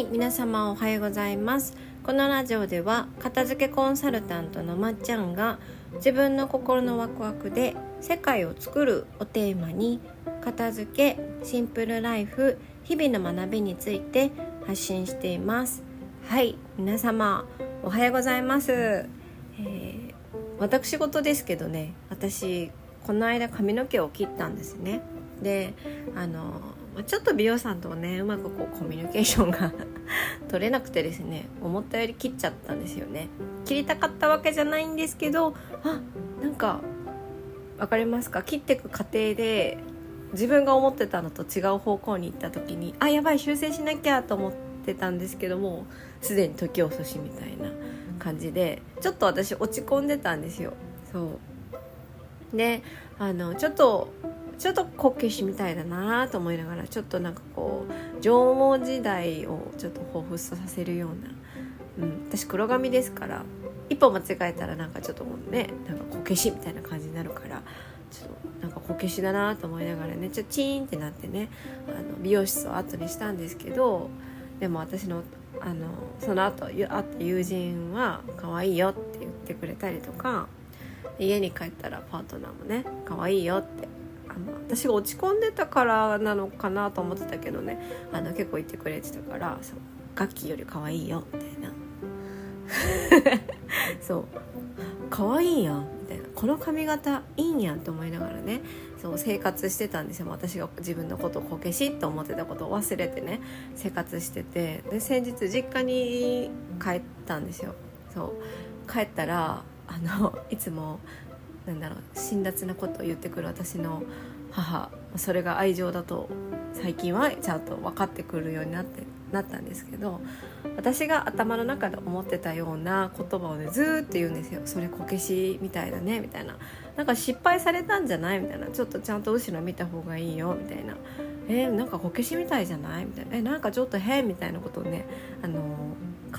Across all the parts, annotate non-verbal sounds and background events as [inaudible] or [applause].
はい皆様おはようございます。このラジオでは片付けコンサルタントのまっちゃんが自分の心のワクワクで世界を作るをテーマに片付けシンプルライフ日々の学びについて発信しています。はい皆様おはようございます、えー、私事ですけどね私この間髪の毛を切ったんですね。であのちょっと美容師さんとねうまくこうコミュニケーションが [laughs] 取れなくてですね思ったより切っちゃったんですよね。切りたかったわけじゃないんですけどあなんか分かりますか？切っていく過程で自分が思ってたのと違う方向に行った時にあやばい修正しなきゃと思ってたんですけどもすでに時遅しみたいな感じでちょっと私落ち込んでたんですよ。そう。であのちょっとちょっとこけしみたいだなと思いながらちょっとなんかこう縄文時代をちょっと彷彿とさせるような、うん、私黒髪ですから一歩間違えたらなんかちょっとねなんかこけしみたいな感じになるからちょっとなんかこけしだなと思いながらねちょっとチーンってなってねあの美容室を後にしたんですけどでも私のあのその後会った友人は「可愛いよ」って言ってくれたりとか家に帰ったらパートナーもね「可愛いよ」ってあの私が落ち込んでたからなのかなと思ってたけどね。あの結構言ってくれてたからそうガッキーより可愛いよみたいな。[laughs] そう。可愛いやんみたいな。この髪型いいんやんって思いながらねそう生活してたんですよ。私が自分のことをこけしって思ってたことを忘れてね生活してて。で先日実家に帰ったんですよ。そう。帰ったらあのいつもなんだろう辛辣なことを言ってくる私の母。それが愛情だと最近はちゃんと分かってくるようになってなったんですけど私が頭の中で思ってたような言葉をねずっと言うんですよ「それこけしみたいだね」みたいな「なんか失敗されたんじゃない?」みたいな「ちょっとちゃんと後ろ見た方がいいよ」みたいな「えー、なんかこけしみたいじゃない?」みたいな「えなんかちょっと変」みたいなことをね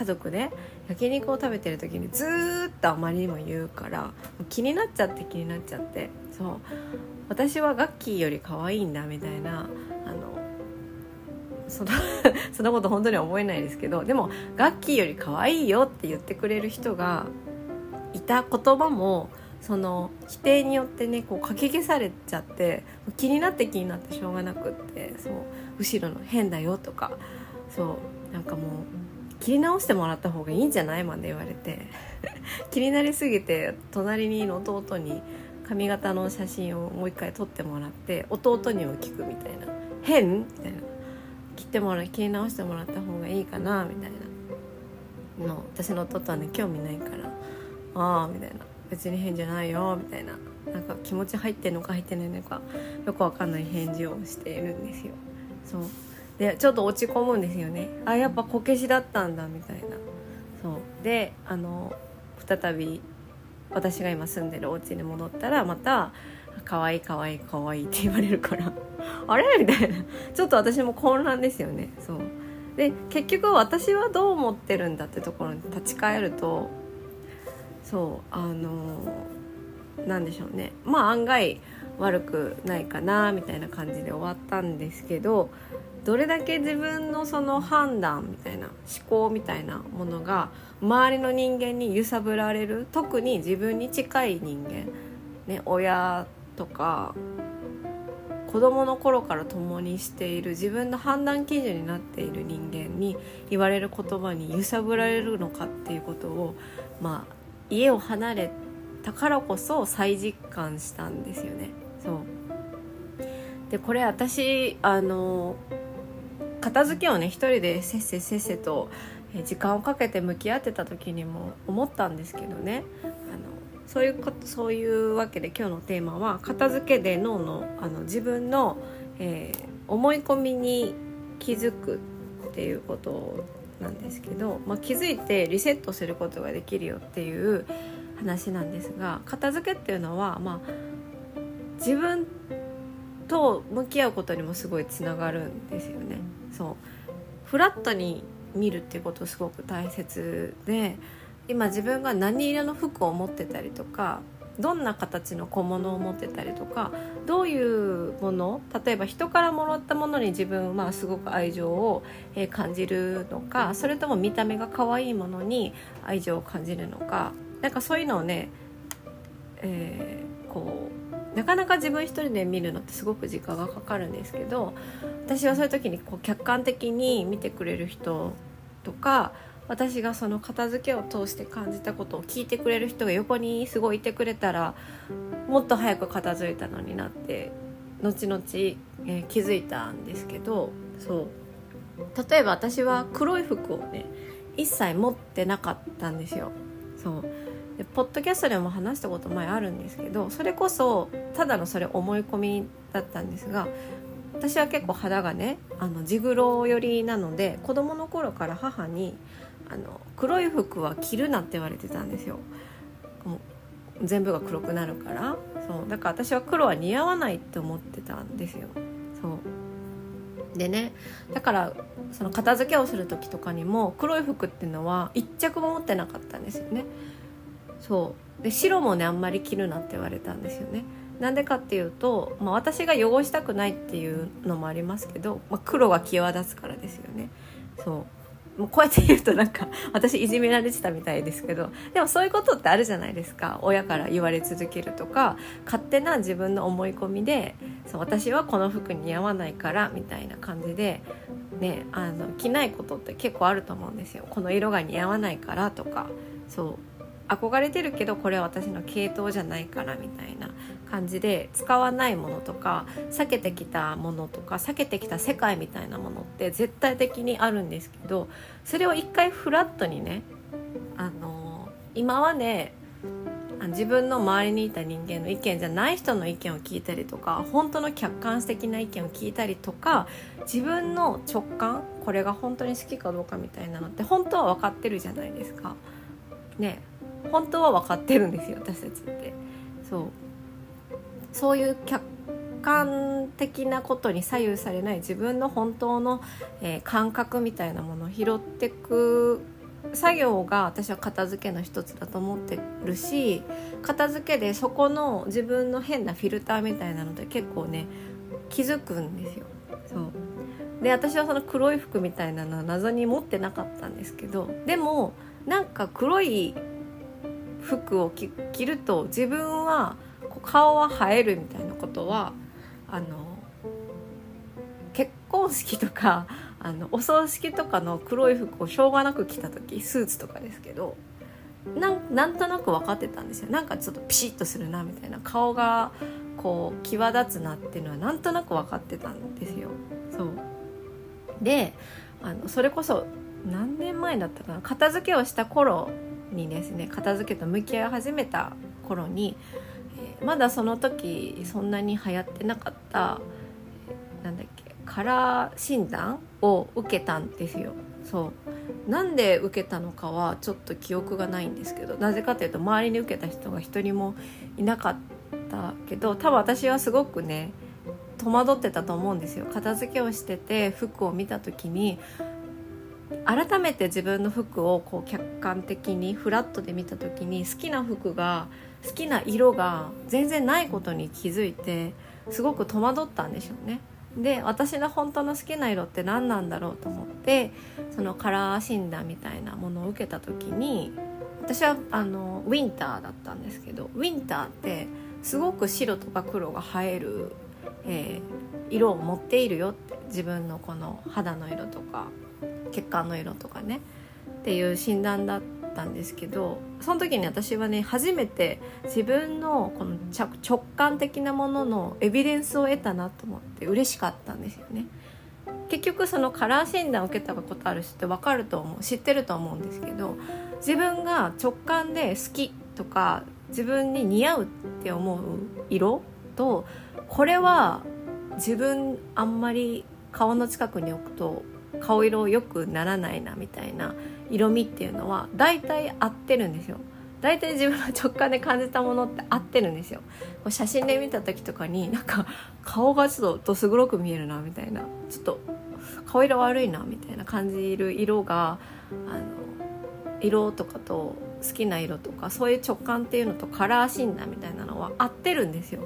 家族で焼肉を食べてる時にずっとあまりにも言うから気になっちゃって気になっちゃって。そう。私はガッキーより可愛いんだみたいなあのその [laughs] そんなこと本当に覚えないですけどでもガッキーより可愛いよって言ってくれる人がいた言葉もその否定によってねこうかき消されちゃって気になって気になってしょうがなくってそう。後ろの「変だよ」とかそう。なんかもう切り直してもらった方がいいんじゃないまで言われて。[laughs] 気になりすぎて隣にいる弟に髪型の写真をもう一回撮ってもらって弟にも聞くみたいな「変?」みたいな。切ってもら切り直してもらった方がいいかなみたいな。の私の弟はね興味ないから「ああ」みたいな「別に変じゃないよ」みたいな。なんか気持ち入ってんのか入ってないのかよくわかんない返事をしているんですよ。そうでちょっと落ち込むんですよね。あやっぱこけしだったんだみたいな。そう。であの再び私が今住んでるお家に戻ったらまた「かわいいかわいいかわいい」って言われるから。[laughs] あれ？みたいな。ちょっと私も混乱ですよね。そう。で結局私はどう思ってるんだってところに立ち返るとそうあのなんでしょうね。まあ案外悪くないかなみたいな感じで終わったんですけどどれだけ自分のその判断みたいな思考みたいなものが周りの人間に揺さぶられる特に自分に近い人間、ね、親とか子供の頃から共にしている自分の判断基準になっている人間に言われる言葉に揺さぶられるのかっていうことをまあ家を離れたからこそ再実感したんですよね。そうでこれ私あの片付けをね一人でせっせせっせと時間をかけて向き合ってた時にも思ったんですけどね。あのそういうことそういうわけで今日のテーマは片付けで脳のあの自分の、えー、思い込みに気づくっていうことなんですけど、まあ、気づいてリセットすることができるよっていう話なんですが片付けっていうのは、まあ、自分と向き合うことにもすごいつながるんですよね。そうフラットに見るっていうことすごく大切で今自分が何色の服を持ってたりとかどんな形の小物を持ってたりとかどういうもの例えば人からもらったものに自分はすごく愛情を感じるのかそれとも見た目が可愛いものに愛情を感じるのかなんかそういうのをね、えー、こうなかなか自分一人で見るのってすごく時間がかかるんですけど私はそういう時にこう客観的に見てくれる人とか私がその片付けを通して感じたことを聞いてくれる人が横にすごいいてくれたらもっと早く片付いたのになって後々、えー、気づいたんですけどそう例えば私は黒い服をね一切持ってなかったんですよ。そうでポッドキャストでも話したこと前あるんですけどそれこそただのそれ思い込みだったんですが私は結構肌がねあの地黒寄りなので子供の頃から母にあの黒い服は着るなって言われてたんですよ。全部が黒くなるから。そう。だから私は黒は似合わないって思ってたんですよ。そう。でねだからその片付けをする時とかにも黒い服っていうのは一着も持ってなかったんですよね。そう。で白もねあんまり着るなって言われたんですよね。なんでかっていうと、まあ、私が汚したくないっていうのもありますけど、まあ、黒が際立つからですよね。そう。もうこうやって言うとなんか [laughs] 私いじめられてたみたいですけどでもそういうことってあるじゃないですか。親から言われ続けるとか勝手な自分の思い込みでそう私はこの服似合わないからみたいな感じで、ね、あの着ないことって結構あると思うんですよ。この色が似合わないからとか。そう。憧れてるけどこれは私の系統じゃないからみたいな感じで使わないものとか避けてきたものとか避けてきた世界みたいなものって絶対的にあるんですけどそれを一回フラットにねあの今はね自分の周りにいた人間の意見じゃない人の意見を聞いたりとか本当の客観的な意見を聞いたりとか自分の直感これが本当に好きかどうかみたいなのって本当は分かってるじゃないですか。ね本当は分かってるんですよ私たちって。そう。そういう客観的なことに左右されない自分の本当の、えー、感覚みたいなものを拾ってく作業が私は片付けの一つだと思ってるし片付けでそこの自分の変なフィルターみたいなので結構ね気づくんですよ。そう。で私はその黒い服みたいなのは謎に持ってなかったんですけどでもなんか黒い服を着ると自分は顔は映えるみたいなことはあの結婚式とか [laughs] あのお葬式とかの黒い服をしょうがなく着た時スーツとかですけどなんとなく分かってたんですよ。なんかちょっとピシッとするなみたいな顔がこう際立つなっていうのはなんとなく分かってたんですよ。そう。であのそれこそ何年前だったかな。片付けをした頃にですね片付けと向き合い始めた頃に、えー、まだその時そんなに流行ってなかった、え、なんだっけカラー診断を受けたんですよ。そう。なんで受けたのかはちょっと記憶がないんですけどなぜかというと周りに受けた人が一人もいなかったけど多分私はすごくね戸惑ってたと思うんですよ。片付けをしてて服を見た時に改めて自分の服をこう客観的にフラットで見た時に好きな服が好きな色が全然ないことに気づいてすごく戸惑ったんでしょうね。で私の本当の好きな色って何なんだろうと思ってそのカラー診断みたいなものを受けた時に私はあのウィンターだったんですけどウィンターってすごく白とか黒が映える、えー、色を持っているよって自分のこの肌の色とか血管の色とかねっていう診断だったんですけどその時に私はね初めて自分のこの直感的なもののエビデンスを得たなと思って嬉しかったんですよね。結局そのカラー診断を受けたことある人って分かると思う知ってると思うんですけど自分が直感で好きとか自分に似合うって思う色とこれは自分あんまり顔の近くに置くと顔色良くならないなみたいな色味っていうのは大体合ってるんですよ。大体自分の直感で感じたものって合ってるんですよ。写真で見た時とかになんか顔がちょっとどす黒く見えるなみたいな。ちょっと顔色悪いなみたいな感じる色があの色とかと好きな色とかそういう直感っていうのとカラー診断みたいなのは合ってるんですよ。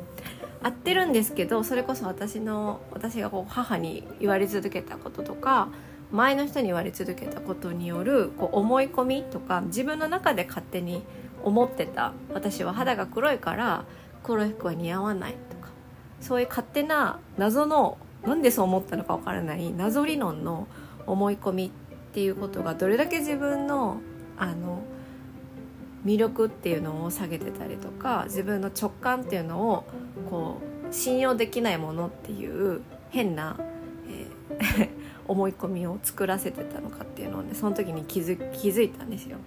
合ってるんですけどそれこそ私の私がこう母に言われ続けたこととか前の人に言われ続けたことによるこう思い込みとか自分の中で勝手に思ってた私は肌が黒いから黒い服は似合わないとかそういう勝手な謎のなんでそう思ったのかわからない謎理論の思い込みっていうことがどれだけ自分のあの魅力っていうのを下げてたりとか自分の直感っていうのをこう信用できないものっていう変な、えー [laughs] 思い込みを作らせてたのかっていうのをねその時に気づ気づいたんですよ。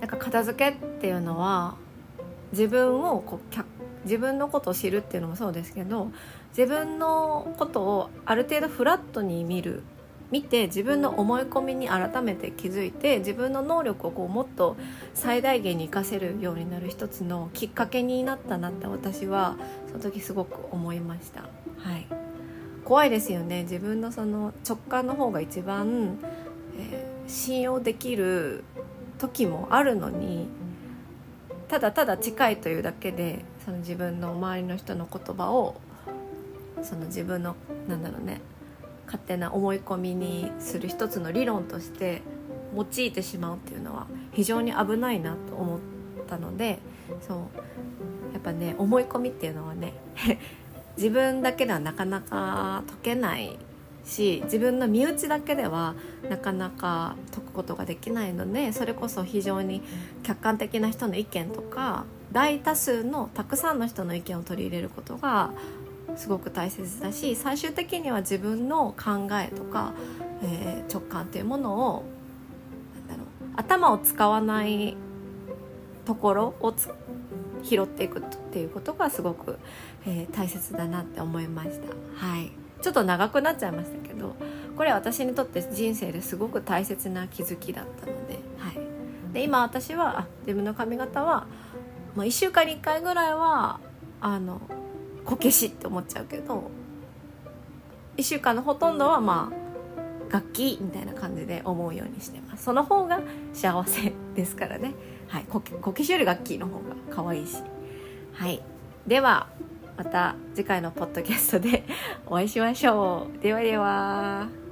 なんか片付けっていうのは自分をこう自分のことを知るっていうのもそうですけど自分のことをある程度フラットに見る見て自分の思い込みに改めて気づいて自分の能力をこうもっと最大限に活かせるようになる一つのきっかけになったなって私はその時すごく思いました。はい怖いですよね自分のその直感の方が一番、えー、信用できる時もあるのにただただ近いというだけでその自分の周りの人の言葉をその自分のなんだろうね勝手な思い込みにする一つの理論として用いてしまうっていうのは非常に危ないなと思ったのでそうやっぱね思い込みっていうのはね [laughs] 自分だけではなかなか解けないし自分の身内だけではなかなか解くことができないのでそれこそ非常に客観的な人の意見とか大多数のたくさんの人の意見を取り入れることがすごく大切だし最終的には自分の考えとか、えー、直感というものを頭を使わないところを拾っていくっていうことがすごく、えー、大切だなって思いました。はい。ちょっと長くなっちゃいましたけどこれは私にとって人生ですごく大切な気づきだったので,、はい、で今私は自分の髪型は、まあ、1週間に1回ぐらいはあのこけしって思っちゃうけど1週間のほとんどはまあ楽器みたいな感じで思うようにしてます。その方が幸せですからね。はい、こけこけしより楽器の方が可愛いし。はい。ではまた次回のポッドキャストでお会いしましょう。ではでは。